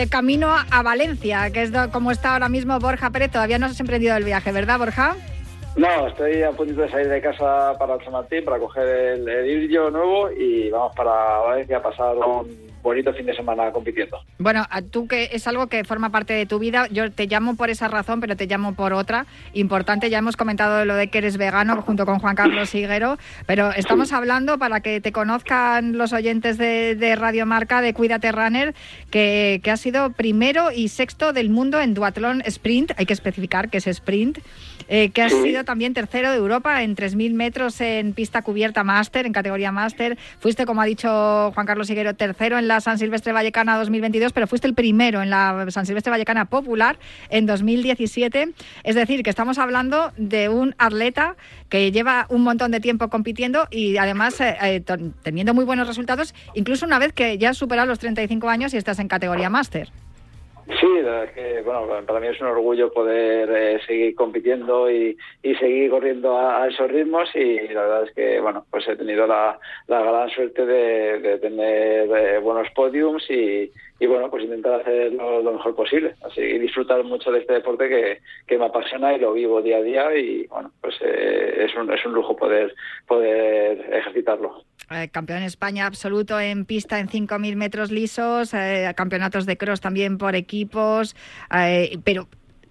De camino a Valencia, que es como está ahora mismo Borja Pérez. Todavía no has emprendido el viaje, ¿verdad, Borja? No, estoy a punto de salir de casa para San Martín para coger el, el nuevo y vamos para Valencia a pasar un bonito fin de semana compitiendo. Bueno, tú que es algo que forma parte de tu vida, yo te llamo por esa razón, pero te llamo por otra. Importante, ya hemos comentado lo de que eres vegano junto con Juan Carlos Higuero, pero estamos hablando para que te conozcan los oyentes de, Radio Marca de Cuídate Runner, que, que ha sido primero y sexto del mundo en duatlón sprint, hay que especificar que es sprint. Eh, que has sido también tercero de Europa en 3.000 metros en pista cubierta máster, en categoría máster. Fuiste, como ha dicho Juan Carlos Higuero, tercero en la San Silvestre Vallecana 2022, pero fuiste el primero en la San Silvestre Vallecana Popular en 2017. Es decir, que estamos hablando de un atleta que lleva un montón de tiempo compitiendo y además eh, eh, teniendo muy buenos resultados, incluso una vez que ya has superado los 35 años y estás en categoría máster. Sí, la verdad es que bueno, para mí es un orgullo poder eh, seguir compitiendo y, y seguir corriendo a, esos ritmos y la verdad es que bueno, pues he tenido la, la gran suerte de, tener eh, buenos podiums y, y bueno, pues intentar hacer lo, mejor posible. Así disfrutar mucho de este deporte que, que, me apasiona y lo vivo día a día y bueno, pues eh, es, un, es un lujo poder, poder ejercitarlo. Eh, campeón en España absoluto en pista en 5.000 metros lisos, eh, campeonatos de cross también por equipos, eh, pero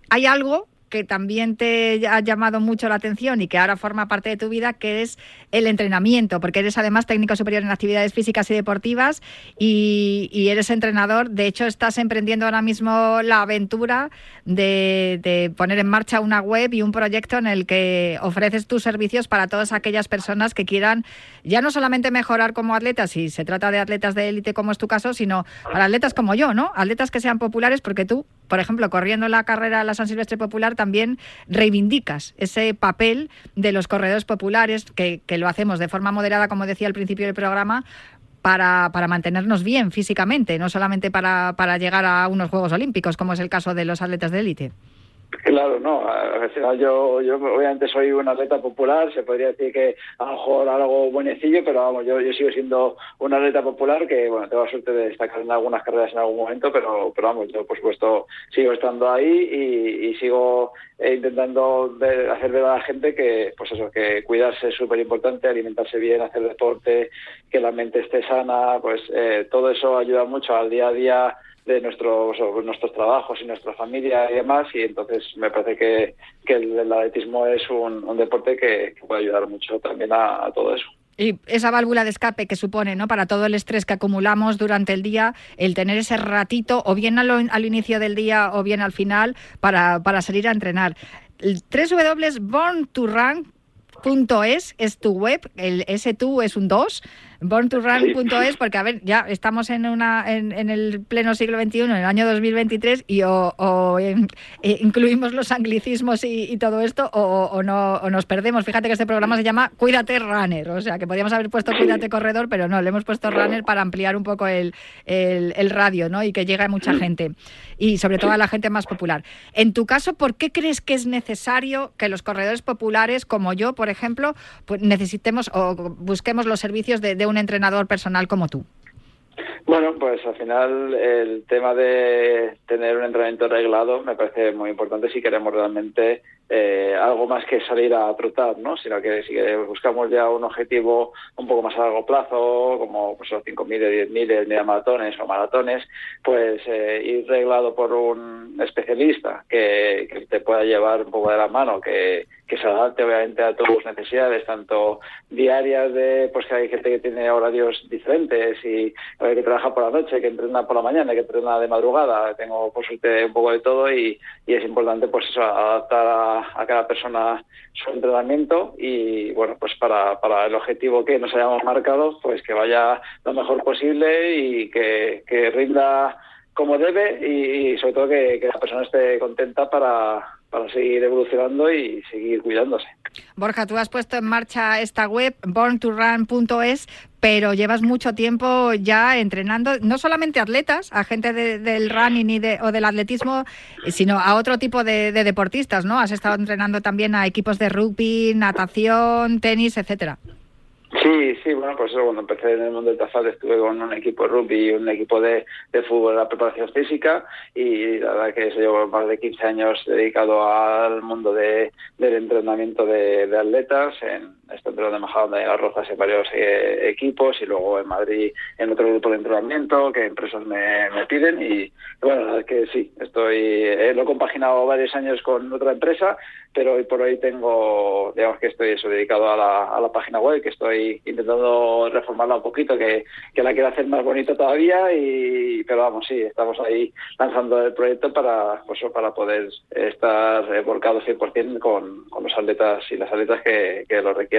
hay algo que también te ha llamado mucho la atención y que ahora forma parte de tu vida, que es el entrenamiento, porque eres además técnico superior en actividades físicas y deportivas y, eres entrenador. De hecho, estás emprendiendo ahora mismo la aventura de, poner en marcha una web y un proyecto en el que ofreces tus servicios para todas aquellas personas que quieran ya no solamente mejorar como atletas, si se trata de atletas de élite como es tu caso, sino para atletas como yo, ¿no? Atletas que sean populares porque tú por ejemplo, corriendo la carrera a la San Silvestre Popular, también reivindicas ese papel de los corredores populares, que, lo hacemos de forma moderada, como decía al principio del programa, para, para, mantenernos bien físicamente, no solamente para, para llegar a unos Juegos Olímpicos, como es el caso de los atletas de élite. Claro, no, al final yo, yo obviamente soy un atleta popular, se podría decir que a lo mejor algo buenecillo, pero vamos, yo, yo sigo siendo un atleta popular que, bueno, tengo la suerte de destacar en algunas carreras en algún momento, pero, pero vamos, yo por supuesto sigo estando ahí y, y sigo eh, intentando hacer ver a la gente que, pues eso, que cuidarse es súper importante, alimentarse bien, hacer deporte, que la mente esté sana, pues eh, todo eso ayuda mucho al día a día de nuestros, nuestros trabajos y nuestra familia y demás, y entonces me parece que, que el, atletismo es un, deporte que, puede ayudar mucho también a, todo eso. Y esa válvula de escape que supone, ¿no? Para todo el estrés que acumulamos durante el día, el tener ese ratito, o bien al, inicio del día o bien al final, para, para salir a entrenar. www.born2run.es es tu web, el S2 es un 2, born2run.es, porque a ver, ya estamos en una en, el pleno siglo XXI, en el año 2023, y o, eh, incluimos los anglicismos y, todo esto, o, no o nos perdemos. Fíjate que este programa se llama Cuídate Runner, o sea que podríamos haber puesto Cuídate Corredor, pero no, le hemos puesto Runner para ampliar un poco el, el, radio, ¿no? Y que llegue a mucha gente, y sobre todo a la gente más popular. En tu caso, ¿por qué crees que es necesario que los corredores populares, como yo, por ejemplo, pues necesitemos o busquemos los servicios de, de un entrenador personal como tú? Bueno, pues al final el tema de tener un entrenamiento arreglado me parece muy importante si queremos realmente eh, algo más que salir a trotar, ¿no? Sino que si buscamos ya un objetivo un poco más a largo plazo, como pues, los 5.000, 10.000 media maratones o maratones, pues eh, ir reglado por un especialista que, te pueda llevar un poco de la mano, que se adapte obviamente a tus necesidades, tanto diarias de pues que hay gente que tiene horarios diferentes y que trabaja por la noche, que entrena por la mañana, que entrena de madrugada, tengo por suerte un poco de todo y, y es importante pues eso, adaptar a, cada persona su entrenamiento y bueno pues para, para el objetivo que nos hayamos marcado pues que vaya lo mejor posible y que, que rinda como debe y, sobre todo que la persona esté contenta para para seguir evolucionando y seguir cuidándose. Borja, tú has puesto en marcha esta web, born2run.es, pero llevas mucho tiempo ya entrenando, no solamente atletas, a gente del running y de, o del atletismo, sino a otro tipo de, de, deportistas, ¿no? Has estado entrenando también a equipos de rugby, natación, tenis, etcétera. Sí, sí, bueno, pues eso, cuando empecé en el mundo del tafal estuve con un equipo de rugby y un equipo de, de fútbol la preparación física y la verdad que eso llevo más de 15 años dedicado al mundo de, del entrenamiento de, de atletas en, Estoy de Majadahonda y Las Rozas en varios eh, equipos y luego en Madrid en otro grupo de entrenamiento que empresas me, me piden y bueno, es que sí, estoy eh, lo he compaginado varios años con otra empresa, pero hoy por hoy tengo, digamos que estoy eso dedicado a la, a la página web, que estoy intentando reformarla un poquito, que, que la quiero hacer más bonita todavía y pero vamos, sí, estamos ahí lanzando el proyecto para pues, para poder estar volcados 100% con, con los atletas y las atletas que, que lo requieren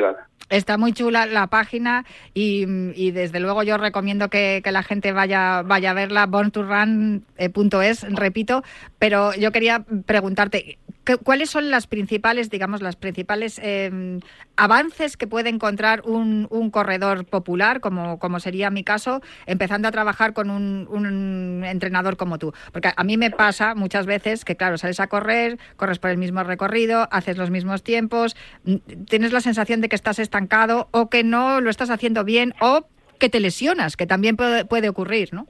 Está muy chula la página y, desde luego yo recomiendo que, la gente vaya, vaya a verla, borntorun.es, repito, pero yo quería preguntarte, ¿cuáles son las principales, digamos, las principales em, avances que puede encontrar un, corredor popular, como, como sería mi caso, empezando a trabajar con un, un, entrenador como tú? Porque a mí me pasa muchas veces que, claro, sales a correr, corres por el mismo recorrido, haces los mismos tiempos, tienes la sensación de que estás estancado o que no lo estás haciendo bien o que te lesionas, que también puede, puede ocurrir, ¿no?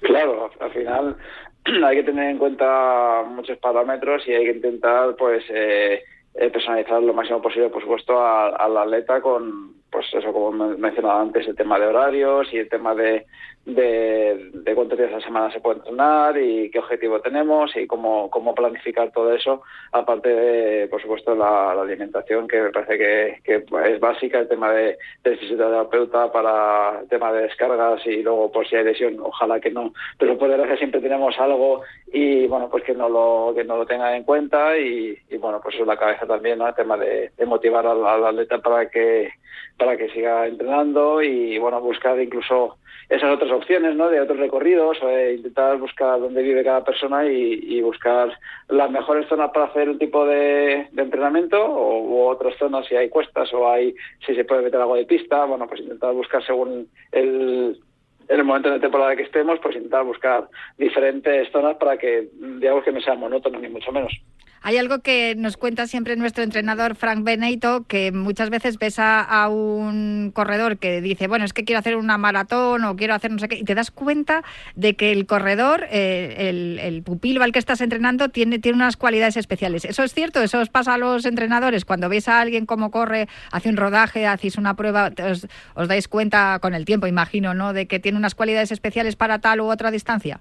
Claro, al final hay que tener en cuenta muchos parámetros y hay que intentar, pues, eh, eh personalizar lo máximo posible, por supuesto, al atleta con, pues eso, como mencionaba antes, el tema de horarios y el tema de, de, de cuántos días a la semana se puede entrenar y qué objetivo tenemos y cómo, cómo planificar todo eso, aparte de, por supuesto, la, alimentación, que me parece que, es básica, el tema de, de fisioterapeuta para el tema de descargas y luego por si hay lesión, ojalá que no, pero por desgracia siempre tenemos algo y bueno, pues que no lo, que no lo tengan en cuenta y, y bueno, pues eso es la cabeza también, ¿no? El tema de, de motivar al, al atleta para que, para que siga entrenando y bueno, buscar incluso esas otras opciones, ¿no? De otros recorridos, o intentar buscar dónde vive cada persona y, buscar las mejores zonas para hacer un tipo de, entrenamiento o otras zonas si hay cuestas o hay si se puede meter algo de pista, bueno, pues intentar buscar según el el momento de temporada que estemos, pues intentar buscar diferentes zonas para que digamos que no sea monótono ni mucho menos. Hay algo que nos cuenta siempre nuestro entrenador Frank Beneito, que muchas veces ves a, un corredor que dice, bueno, es que quiero hacer una maratón o quiero hacer no sé qué, y te das cuenta de que el corredor, eh, el, pupilo al que estás entrenando, tiene, tiene unas cualidades especiales. ¿Eso es cierto? ¿Eso os pasa a los entrenadores? Cuando veis a alguien cómo corre, hace un rodaje, hacéis una prueba, os, os dais cuenta con el tiempo, imagino, ¿no?, de que tiene unas cualidades especiales para tal u otra distancia.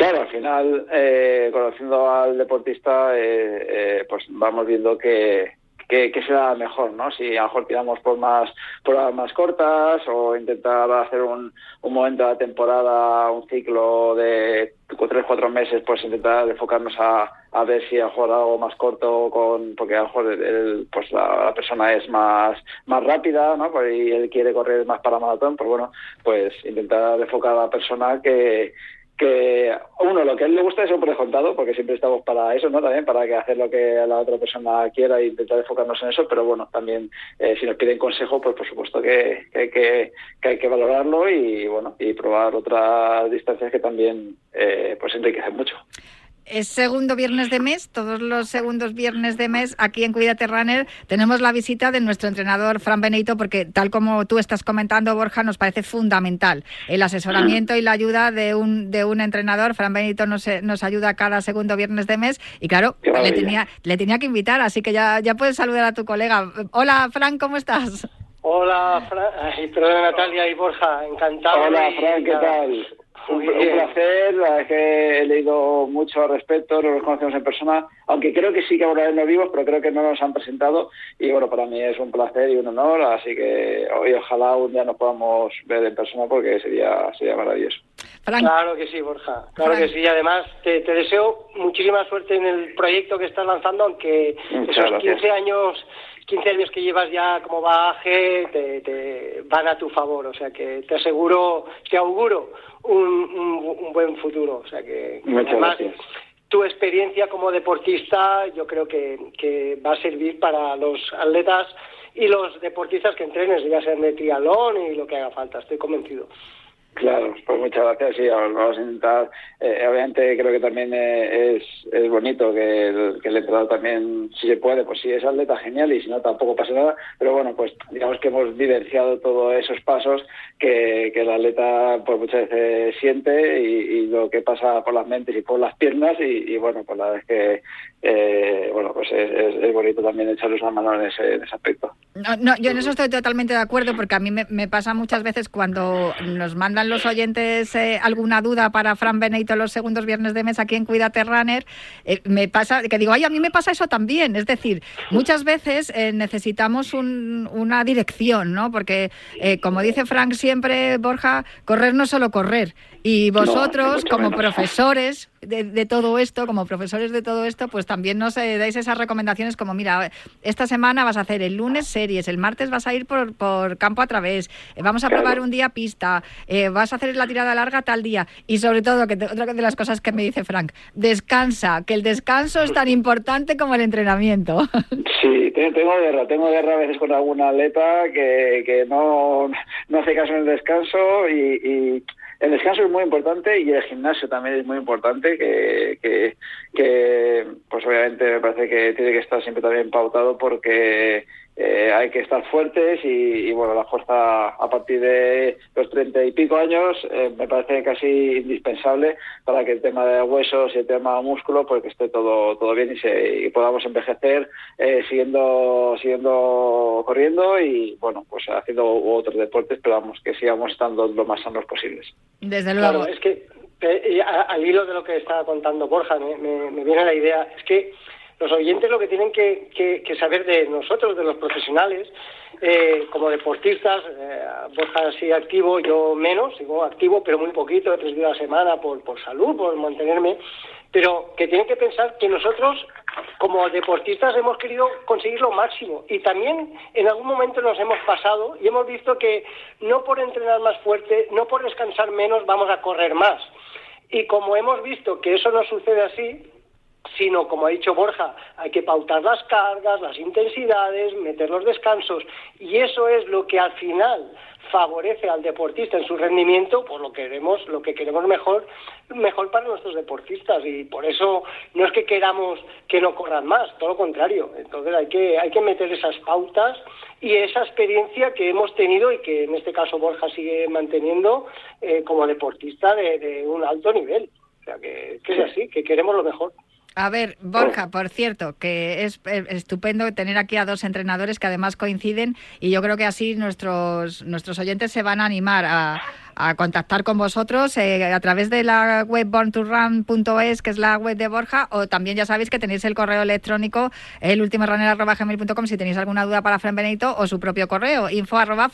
Claro, al final, eh, conociendo al deportista, eh, eh, pues vamos viendo que, que, será mejor, ¿no? Si a lo mejor tiramos por más pruebas más cortas o intentar hacer un, un momento de la temporada, un ciclo de tres, cuatro meses, pues intentar enfocarnos a, a ver si a lo mejor algo más corto con porque a lo mejor pues la, persona es más más rápida no pues, y él quiere correr más para maratón pues bueno pues intentar enfocar a la persona que que uno lo que a él le gusta es un descontado porque siempre estamos para eso no también para que hacer lo que la otra persona quiera e intentar enfocarnos en eso pero bueno también eh, si nos piden consejo pues por supuesto que, que, que, que, hay que valorarlo y bueno y probar otras distancias que también eh, pues enriquecen mucho es segundo viernes de mes, todos los segundos viernes de mes aquí en Cuídate Runner tenemos la visita de nuestro entrenador Fran Benito porque tal como tú estás comentando Borja nos parece fundamental el asesoramiento y la ayuda de un de un entrenador. Fran Benito nos, nos ayuda cada segundo viernes de mes y claro, le tenía le tenía que invitar, así que ya ya puedes saludar a tu colega. Hola Fran, ¿cómo estás? Hola, Fran, perdón, Natalia y Borja, encantado. Hola, Fran, ¿qué tal? Un, placer, la que he leído mucho al respecto, no nos conocemos en persona, aunque creo que sí que ahora no vivos, pero creo que no nos han presentado y bueno, para mí es un placer y un honor, así que hoy ojalá un día nos podamos ver en persona porque sería sería maravilloso. Claro que sí, Borja, claro que sí, y además te, deseo muchísima suerte en el proyecto que estás lanzando, aunque esos 15 años 15 años que llevas ya como bagaje te, van a tu favor, o sea que te aseguro, te auguro un, buen futuro, o sea que además tu experiencia como deportista yo creo que, va a servir para los atletas y los deportistas que entrenes, ya sean de triatlón y lo que haga falta, estoy convencido. Claro, pues muchas gracias. Sí, vamos a intentar. Eh, obviamente, creo que también eh, es, es bonito que el, que entrenador también, si se puede, pues si es atleta, genial, y si no, tampoco pasa nada. Pero bueno, pues digamos que hemos vivenciado todos esos pasos que, que el atleta pues muchas veces siente y, lo que pasa por las mentes y por las piernas. Y, bueno, pues la verdad es que, eh, bueno, pues es, bonito también echarles una mano en ese, en ese aspecto. No, no, yo en eso estoy totalmente de acuerdo, porque a mí me, me pasa muchas veces cuando nos mandan los oyentes eh, alguna duda para Fran Benito los segundos viernes de mes aquí en Cuídate Runner, eh, me pasa que digo, ay, a mí me pasa eso también. Es decir, muchas veces eh, necesitamos una dirección, ¿no? Porque, como dice Frank siempre, Borja, correr no es solo correr. Y vosotros, como profesores de, todo esto, como profesores de todo esto, pues también nos dais esas recomendaciones como, mira, esta semana vas a hacer el lunes series, el martes vas a ir por, por campo a través, vamos a probar un día pista, vas a hacer la tirada larga tal día. Y sobre todo, que otra de las cosas que me dice Frank, descansa, que el descanso es tan importante como el entrenamiento. Sí, tengo guerra, tengo guerra a veces con alguna atleta que, que no, no hace caso en el descanso y, el descanso es muy importante y el gimnasio también es muy importante, que, que, que, pues obviamente me parece que tiene que estar siempre también pautado porque eh, hay que estar fuertes y, bueno, la fuerza a partir de los treinta y pico años eh, me parece casi indispensable para que el tema de huesos y el tema de músculo pues que esté todo todo bien y, se, podamos envejecer eh, siguiendo siguiendo corriendo y bueno pues haciendo otros deportes pero vamos que sigamos estando lo más sanos posibles. Desde luego. es que al hilo de lo que estaba contando Borja me, me viene la idea es que los oyentes lo que tienen que, saber de nosotros, de los profesionales, eh, como deportistas, eh, Borja así activo, yo menos, sigo activo, pero muy poquito, tres días a la semana por, por salud, por mantenerme, pero que tienen que pensar que nosotros, como deportistas, hemos querido conseguir lo máximo y también en algún momento nos hemos pasado y hemos visto que no por entrenar más fuerte, no por descansar menos, vamos a correr más. Y como hemos visto que eso no sucede así, sino, como ha dicho Borja, hay que pautar las cargas, las intensidades, meter los descansos, y eso es lo que al final favorece al deportista en su rendimiento, pues lo queremos, lo que queremos mejor, mejor para nuestros deportistas, y por eso no es que queramos que no corran más, todo lo contrario. Entonces hay que, hay que meter esas pautas y esa experiencia que hemos tenido y que en este caso Borja sigue manteniendo eh, como deportista de, un alto nivel. O sea que es así, que queremos lo mejor. A ver, Borja, por cierto, que es eh, estupendo tener aquí a dos entrenadores que además coinciden y yo creo que así nuestros, nuestros oyentes se van a animar a, a contactar con vosotros eh, a través de la web born2run.es, que es la web de Borja, o también ya sabéis que tenéis el correo electrónico, el último gmail.com si tenéis alguna duda para Fran Benito, o su propio correo, info arroba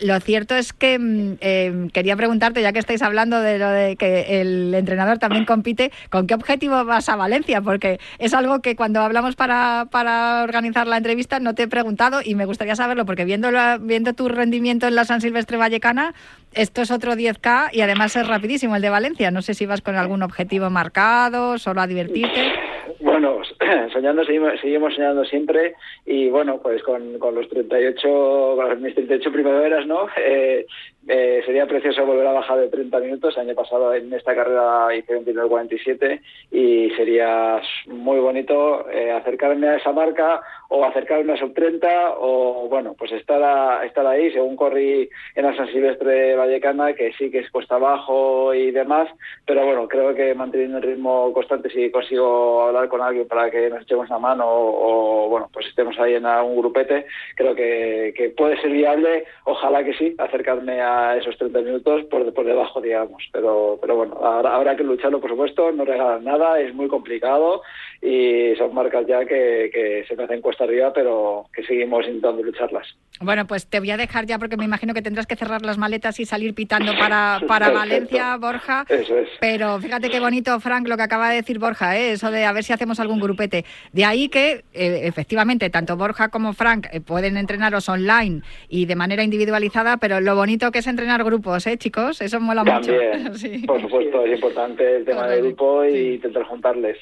lo cierto es que mm, eh, quería preguntarte, ya que estáis hablando de lo de que el entrenador también compite, ¿con qué objetivo vas a Valencia? Porque es algo que cuando hablamos para, para organizar la entrevista no te he preguntado y me gustaría saberlo, porque viendo, viendo tu rendimiento en la San Silvestre Valle esto es otro 10K y además es rapidísimo el de Valencia. No sé si vas con algún objetivo marcado, solo a divertirte. Bueno, soñando, seguimos, seguimos soñando siempre y bueno, pues con, con los 38, con mis 38 primaveras, ¿no? Eh, eh, sería precioso volver a bajar de 30 minutos. El año pasado en esta carrera hice 29.47 y sería muy bonito eh, acercarme a esa marca o acercarme a sub 30 o, bueno, pues estar, estar ahí, según corrí en la San Silvestre Vallecana, que sí que es cuesta abajo y demás, pero bueno, creo que manteniendo el ritmo constante, si consigo hablar con alguien para que nos echemos la mano o, bueno, pues estemos ahí en un grupete, creo que, que puede ser viable, ojalá que sí, acercarme a esos 30 minutos por, por debajo, digamos. Pero, pero bueno, habrá, que lucharlo, por supuesto, no regalan nada, es muy complicado y son marcas ya que, que se me hacen cuesta arriba, pero que seguimos intentando lucharlas. Bueno, pues te voy a dejar ya porque me imagino que tendrás que cerrar las maletas y salir pitando para, para Valencia, Borja. Eso es. Pero fíjate qué bonito, Frank, lo que acaba de decir Borja, ¿eh? eso de a ver si hacemos algún grupete. De ahí que, eh, efectivamente, tanto Borja como Frank eh, pueden entrenaros online y de manera individualizada, pero lo bonito que es entrenar grupos, ¿eh, chicos? Eso mola mucho. Por supuesto, es importante el tema del grupo y intentar juntarles.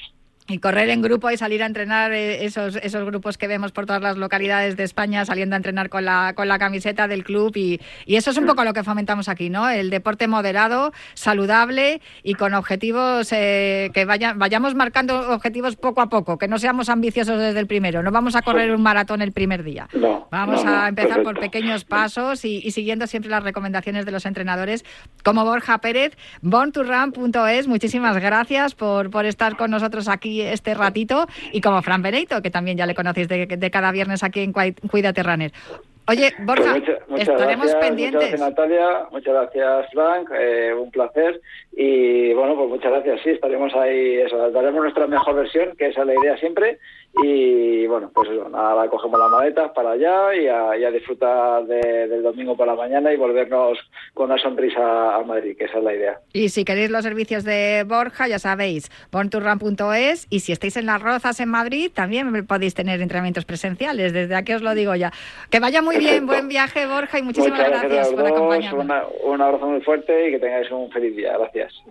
Y correr en grupo y salir a entrenar eh, esos, esos grupos que vemos por todas las localidades de España saliendo a entrenar con la, con la camiseta del club y, y eso es un poco lo que fomentamos aquí, ¿no? El deporte moderado, saludable y con objetivos eh, que vayan, vayamos marcando objetivos poco a poco, que no seamos ambiciosos desde el primero, no vamos a correr un maratón el primer día. vamos a empezar por pequeños pasos y, siguiendo siempre las recomendaciones de los entrenadores como Borja Pérez, bornturran.es, muchísimas gracias por, por estar con nosotros aquí este ratito y como Fran Benito, que también ya le conocéis de, de cada viernes aquí en Cuídate Runner. Oye, Borja, pues estaremos pendientes. Muchas gracias, Natalia. Muchas gracias, Frank. Eh, un placer. Y bueno, pues muchas gracias. Sí, estaremos ahí. Eso, daremos nuestra mejor versión, que esa es la idea siempre. Y bueno, pues eso, nada, cogemos las maletas para allá y a, disfrutar del domingo por la mañana y volvernos con una sonrisa a Madrid, que esa es la idea. Y si queréis los servicios de Borja, ya sabéis, bornturran.es. Y si estáis en Las Rozas, en Madrid, también podéis tener entrenamientos presenciales. Desde aquí os lo digo ya. Que vaya muy bien, buen viaje, Borja, y muchísimas gracias, por acompañarnos. un abrazo muy fuerte y que tengáis un feliz día. Gracias.